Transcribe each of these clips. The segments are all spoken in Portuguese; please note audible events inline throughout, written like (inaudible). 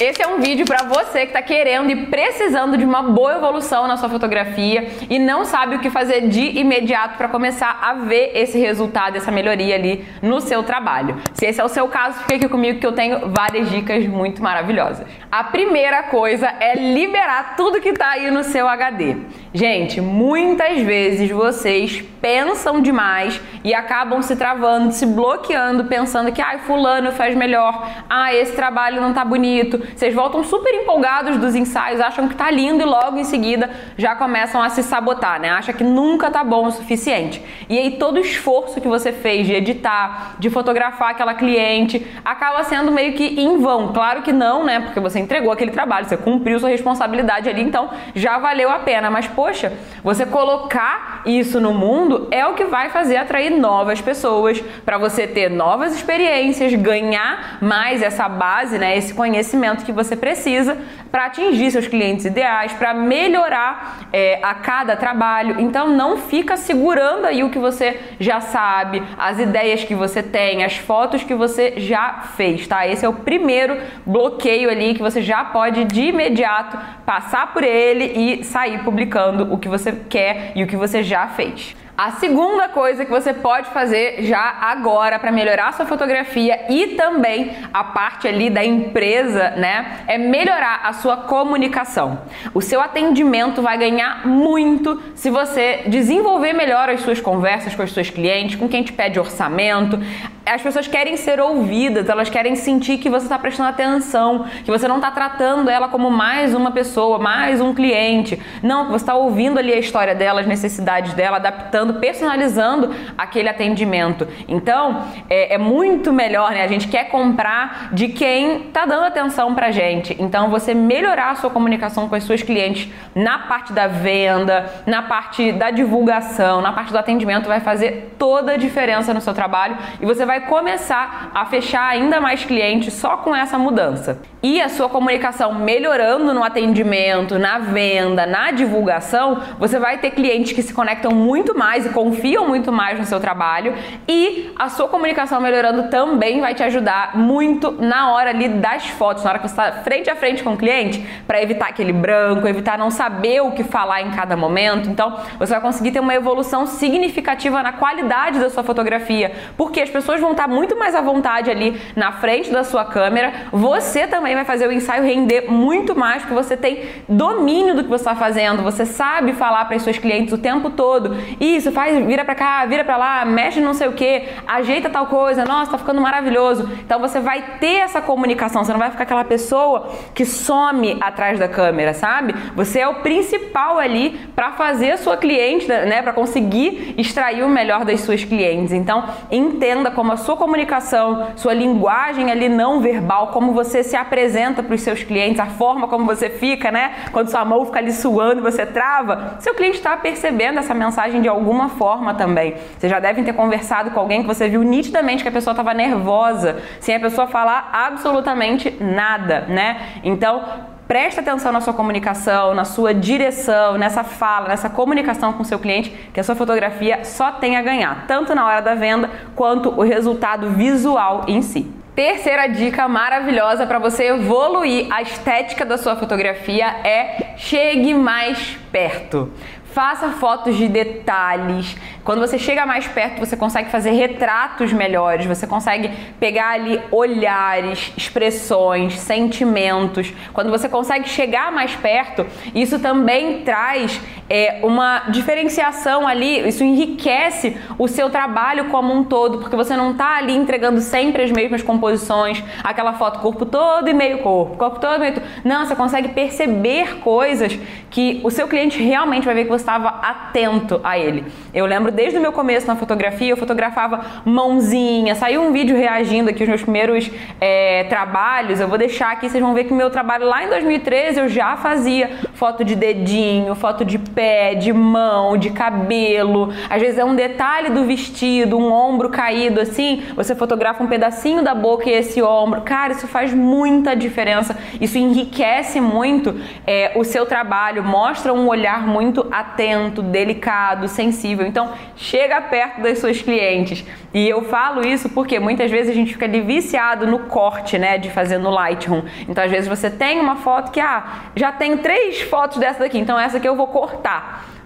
Esse é um vídeo para você que está querendo e precisando de uma boa evolução na sua fotografia e não sabe o que fazer de imediato para começar a ver esse resultado, essa melhoria ali no seu trabalho. Se esse é o seu caso, fique aqui comigo que eu tenho várias dicas muito maravilhosas. A primeira coisa é liberar tudo que está aí no seu HD. Gente, muitas vezes vocês pensam demais e acabam se travando, se bloqueando, pensando que ai, ah, fulano faz melhor, ah, esse trabalho não tá bonito, vocês voltam super empolgados dos ensaios, acham que tá lindo e logo em seguida já começam a se sabotar, né? Acha que nunca tá bom o suficiente. E aí todo o esforço que você fez de editar, de fotografar aquela cliente, acaba sendo meio que em vão. Claro que não, né? Porque você entregou aquele trabalho, você cumpriu sua responsabilidade ali, então já valeu a pena. Mas poxa, você colocar isso no mundo é o que vai fazer atrair novas pessoas, para você ter novas experiências, ganhar mais essa base, né, esse conhecimento que você precisa para atingir seus clientes ideais, para melhorar é, a cada trabalho. Então não fica segurando aí o que você já sabe, as ideias que você tem, as fotos que você já fez, tá? Esse é o primeiro bloqueio ali que você já pode de imediato passar por ele e sair publicando o que você quer e o que você já fez. A segunda coisa que você pode fazer já agora para melhorar sua fotografia e também a parte ali da empresa, né, é melhorar a sua comunicação. O seu atendimento vai ganhar muito se você desenvolver melhor as suas conversas com os seus clientes, com quem te pede orçamento. As pessoas querem ser ouvidas, elas querem sentir que você está prestando atenção, que você não está tratando ela como mais uma pessoa, mais um cliente. Não, você está ouvindo ali a história dela, as necessidades dela, adaptando personalizando aquele atendimento. Então, é, é muito melhor, né? A gente quer comprar de quem está dando atenção pra gente. Então, você melhorar a sua comunicação com as suas clientes na parte da venda, na parte da divulgação, na parte do atendimento vai fazer toda a diferença no seu trabalho e você vai começar a fechar ainda mais clientes só com essa mudança. E a sua comunicação melhorando no atendimento, na venda, na divulgação, você vai ter clientes que se conectam muito mais mais e confiam muito mais no seu trabalho e a sua comunicação melhorando também vai te ajudar muito na hora ali das fotos, na hora que você está frente a frente com o cliente, para evitar aquele branco, evitar não saber o que falar em cada momento. Então, você vai conseguir ter uma evolução significativa na qualidade da sua fotografia, porque as pessoas vão estar muito mais à vontade ali na frente da sua câmera. Você também vai fazer o ensaio render muito mais, porque você tem domínio do que você está fazendo, você sabe falar para as suas clientes o tempo todo. Isso, faz, vira pra cá, vira pra lá, mexe não sei o que, ajeita tal coisa, nossa, tá ficando maravilhoso. Então você vai ter essa comunicação, você não vai ficar aquela pessoa que some atrás da câmera, sabe? Você é o principal ali para fazer a sua cliente, né, para conseguir extrair o melhor das suas clientes. Então, entenda como a sua comunicação, sua linguagem ali não verbal, como você se apresenta para os seus clientes, a forma como você fica, né? Quando sua mão fica ali suando e você trava, seu cliente está percebendo essa mensagem de algum alguma forma também. Vocês já devem ter conversado com alguém que você viu nitidamente que a pessoa estava nervosa, sem a pessoa falar absolutamente nada, né? Então, preste atenção na sua comunicação, na sua direção, nessa fala, nessa comunicação com o seu cliente, que a sua fotografia só tem a ganhar, tanto na hora da venda quanto o resultado visual em si. Terceira dica maravilhosa para você evoluir a estética da sua fotografia é chegue mais perto. Faça fotos de detalhes. Quando você chega mais perto, você consegue fazer retratos melhores, você consegue pegar ali olhares, expressões, sentimentos. Quando você consegue chegar mais perto, isso também traz é, uma diferenciação ali, isso enriquece o seu trabalho como um todo, porque você não está ali entregando sempre as mesmas composições, aquela foto corpo todo e meio corpo, corpo todo meio. Não, você consegue perceber coisas que o seu cliente realmente vai ver que você estava atento a ele. Eu lembro desde o meu começo na fotografia, eu fotografava mãozinha, saiu um vídeo reagindo aqui os meus primeiros é, trabalhos, eu vou deixar aqui, vocês vão ver que meu trabalho lá em 2013 eu já fazia foto de dedinho, foto de pé, de mão, de cabelo. Às vezes é um detalhe do vestido, um ombro caído assim, você fotografa um pedacinho da boca e esse ombro. Cara, isso faz muita diferença. Isso enriquece muito é, o seu trabalho, mostra um olhar muito atento, delicado, sensível. Então, chega perto das suas clientes. E eu falo isso porque muitas vezes a gente fica ali viciado no corte, né, de fazer no Lightroom. Então, às vezes você tem uma foto que, ah, já tem três fotos dessa daqui, então essa aqui eu vou cortar.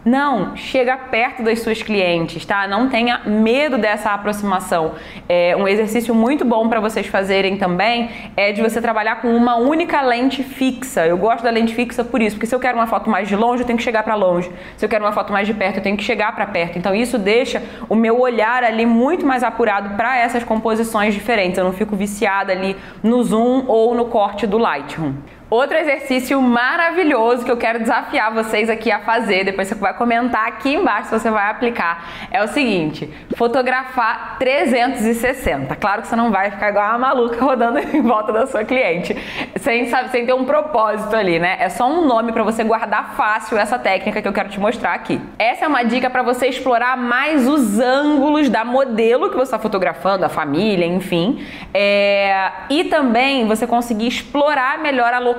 Não, chega perto das suas clientes, tá? Não tenha medo dessa aproximação. É um exercício muito bom para vocês fazerem também é de você trabalhar com uma única lente fixa. Eu gosto da lente fixa por isso, porque se eu quero uma foto mais de longe, eu tenho que chegar para longe. Se eu quero uma foto mais de perto, eu tenho que chegar para perto. Então isso deixa o meu olhar ali muito mais apurado para essas composições diferentes. Eu não fico viciada ali no zoom ou no corte do Lightroom. Outro exercício maravilhoso que eu quero desafiar vocês aqui a fazer, depois você vai comentar aqui embaixo se você vai aplicar, é o seguinte: fotografar 360. Claro que você não vai ficar igual uma maluca rodando (laughs) em volta da sua cliente, sem, sabe, sem ter um propósito ali, né? É só um nome para você guardar fácil essa técnica que eu quero te mostrar aqui. Essa é uma dica para você explorar mais os ângulos da modelo que você está fotografando, a família, enfim, é... e também você conseguir explorar melhor a locação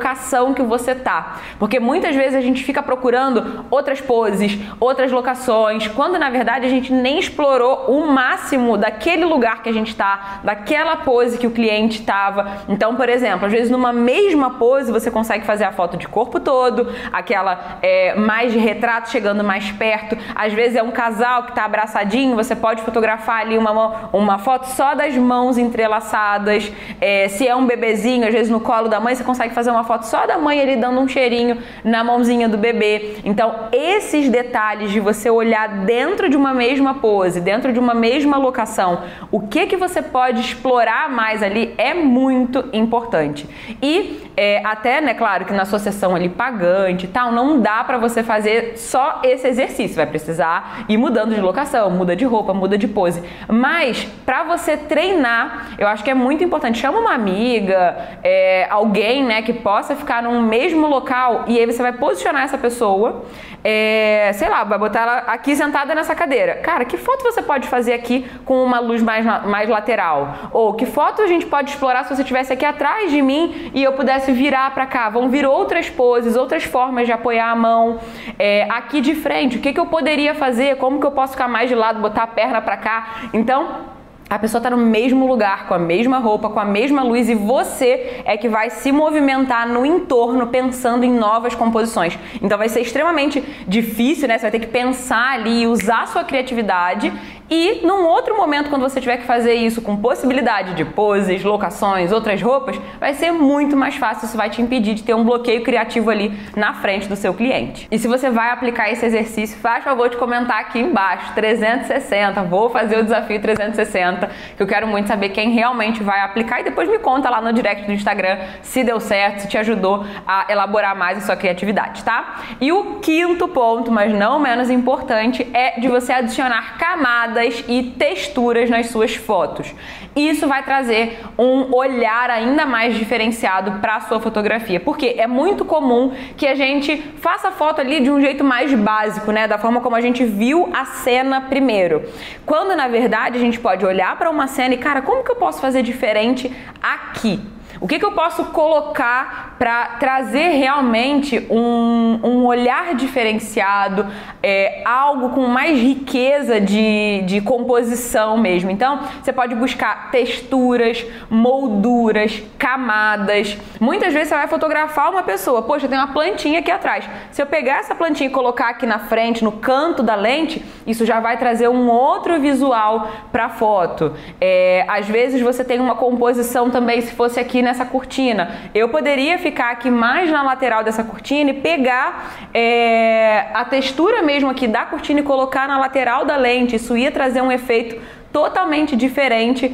que você tá. Porque muitas vezes a gente fica procurando outras poses, outras locações, quando na verdade a gente nem explorou o máximo daquele lugar que a gente está, daquela pose que o cliente estava. Então, por exemplo, às vezes numa mesma pose você consegue fazer a foto de corpo todo, aquela é, mais de retrato chegando mais perto. Às vezes é um casal que está abraçadinho, você pode fotografar ali uma, uma foto só das mãos entrelaçadas. É, se é um bebezinho, às vezes no colo da mãe, você consegue fazer uma foto só da mãe ali dando um cheirinho na mãozinha do bebê. Então, esses detalhes de você olhar dentro de uma mesma pose, dentro de uma mesma locação, o que que você pode explorar mais ali é muito importante. E é, até, né, claro que na sessão ali pagante e tal, não dá para você fazer só esse exercício, vai precisar ir mudando de locação, muda de roupa, muda de pose. Mas para você treinar, eu acho que é muito importante. Chama uma amiga, é, alguém, né, que possa ficar num mesmo local e aí você vai posicionar essa pessoa, é, sei lá, vai botar ela aqui sentada nessa cadeira. Cara, que foto você pode fazer aqui com uma luz mais, mais lateral? Ou que foto a gente pode explorar se você estivesse aqui atrás de mim e eu pudesse virar para cá? Vão vir outras poses, outras formas de apoiar a mão. É, aqui de frente, o que, que eu poderia fazer? Como que eu posso ficar mais de lado, botar a perna para cá? Então, a pessoa está no mesmo lugar, com a mesma roupa, com a mesma luz e você é que vai se movimentar no entorno pensando em novas composições. Então vai ser extremamente difícil, né? Você vai ter que pensar ali, usar sua criatividade e num outro momento, quando você tiver que fazer isso com possibilidade de poses, locações, outras roupas, vai ser muito mais fácil. Isso vai te impedir de ter um bloqueio criativo ali na frente do seu cliente. E se você vai aplicar esse exercício, faz favor de comentar aqui embaixo 360. Vou fazer o desafio 360, que eu quero muito saber quem realmente vai aplicar e depois me conta lá no direct do Instagram se deu certo, se te ajudou a elaborar mais a sua criatividade, tá? E o quinto ponto, mas não menos importante, é de você adicionar camadas camadas e texturas nas suas fotos. Isso vai trazer um olhar ainda mais diferenciado para a sua fotografia, porque é muito comum que a gente faça a foto ali de um jeito mais básico, né, da forma como a gente viu a cena primeiro. Quando na verdade a gente pode olhar para uma cena e, cara, como que eu posso fazer diferente aqui? O que, que eu posso colocar para trazer realmente um, um olhar diferenciado, é, algo com mais riqueza de, de composição mesmo? Então, você pode buscar texturas, molduras, camadas. Muitas vezes você vai fotografar uma pessoa, poxa, tem uma plantinha aqui atrás. Se eu pegar essa plantinha e colocar aqui na frente, no canto da lente, isso já vai trazer um outro visual para a foto. É, às vezes você tem uma composição também, se fosse aqui nessa cortina. Eu poderia ficar aqui mais na lateral dessa cortina e pegar é, a textura mesmo aqui da cortina e colocar na lateral da lente. Isso ia trazer um efeito totalmente diferente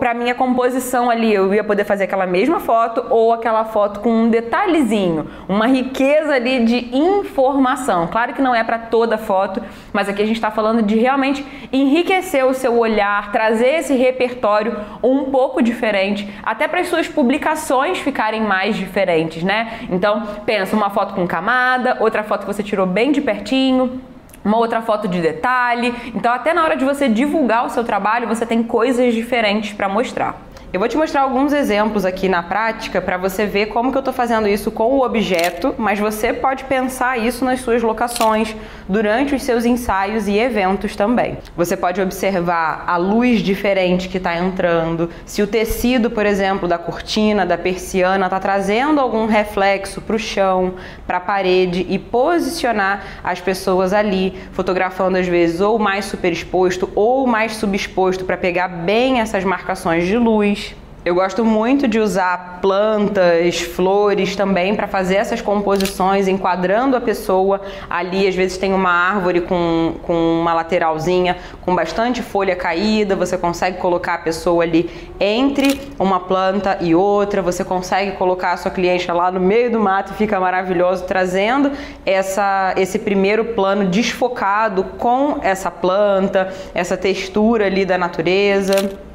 para minha composição ali. Eu ia poder fazer aquela mesma foto ou aquela foto com um detalhezinho, uma riqueza ali de informação. Claro que não é para toda foto, mas aqui a gente está falando de realmente enriquecer o seu olhar, trazer esse repertório um pouco diferente, até para as suas publicações ficarem mais diferentes, né? Então, pensa uma foto com camada, outra foto que você tirou bem de pertinho uma outra foto de detalhe. Então, até na hora de você divulgar o seu trabalho, você tem coisas diferentes para mostrar. Eu vou te mostrar alguns exemplos aqui na prática para você ver como que eu estou fazendo isso com o objeto, mas você pode pensar isso nas suas locações, durante os seus ensaios e eventos também. Você pode observar a luz diferente que está entrando, se o tecido, por exemplo, da cortina, da persiana, está trazendo algum reflexo para o chão, para a parede e posicionar as pessoas ali, fotografando às vezes ou mais superexposto ou mais subexposto para pegar bem essas marcações de luz. Eu gosto muito de usar plantas, flores também para fazer essas composições, enquadrando a pessoa ali. Às vezes tem uma árvore com, com uma lateralzinha com bastante folha caída, você consegue colocar a pessoa ali entre uma planta e outra, você consegue colocar a sua cliente lá no meio do mato e fica maravilhoso, trazendo essa, esse primeiro plano desfocado com essa planta, essa textura ali da natureza.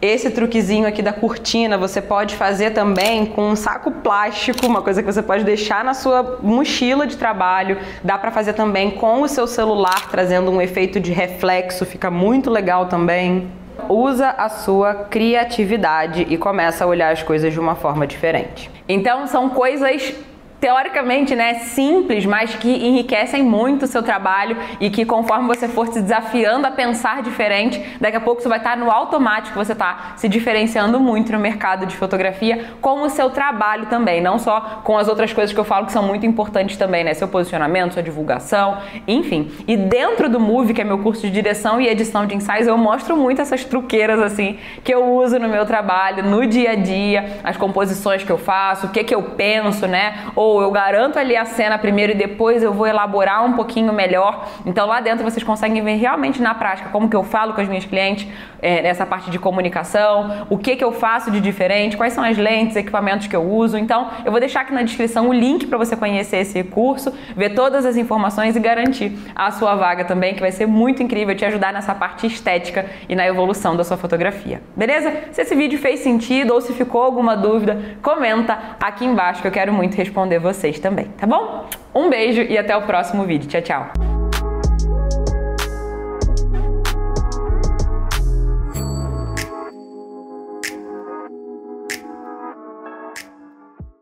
Esse truquezinho aqui da cortina você pode fazer também com um saco plástico, uma coisa que você pode deixar na sua mochila de trabalho. Dá para fazer também com o seu celular, trazendo um efeito de reflexo, fica muito legal também. Usa a sua criatividade e começa a olhar as coisas de uma forma diferente. Então são coisas teoricamente, né, simples, mas que enriquecem muito o seu trabalho e que conforme você for se desafiando a pensar diferente, daqui a pouco você vai estar no automático, você está se diferenciando muito no mercado de fotografia com o seu trabalho também, não só com as outras coisas que eu falo que são muito importantes também, né, seu posicionamento, sua divulgação, enfim. E dentro do Move, que é meu curso de direção e edição de ensaios, eu mostro muito essas truqueiras assim que eu uso no meu trabalho, no dia a dia, as composições que eu faço, o que que eu penso, né? Ou eu garanto ali a cena primeiro e depois eu vou elaborar um pouquinho melhor. Então lá dentro vocês conseguem ver realmente na prática como que eu falo com as minhas clientes é, nessa parte de comunicação, o que que eu faço de diferente, quais são as lentes, equipamentos que eu uso. Então eu vou deixar aqui na descrição o link para você conhecer esse curso, ver todas as informações e garantir a sua vaga também, que vai ser muito incrível te ajudar nessa parte estética e na evolução da sua fotografia. Beleza? Se esse vídeo fez sentido ou se ficou alguma dúvida, comenta aqui embaixo que eu quero muito responder vocês também, tá bom? Um beijo e até o próximo vídeo. Tchau, tchau!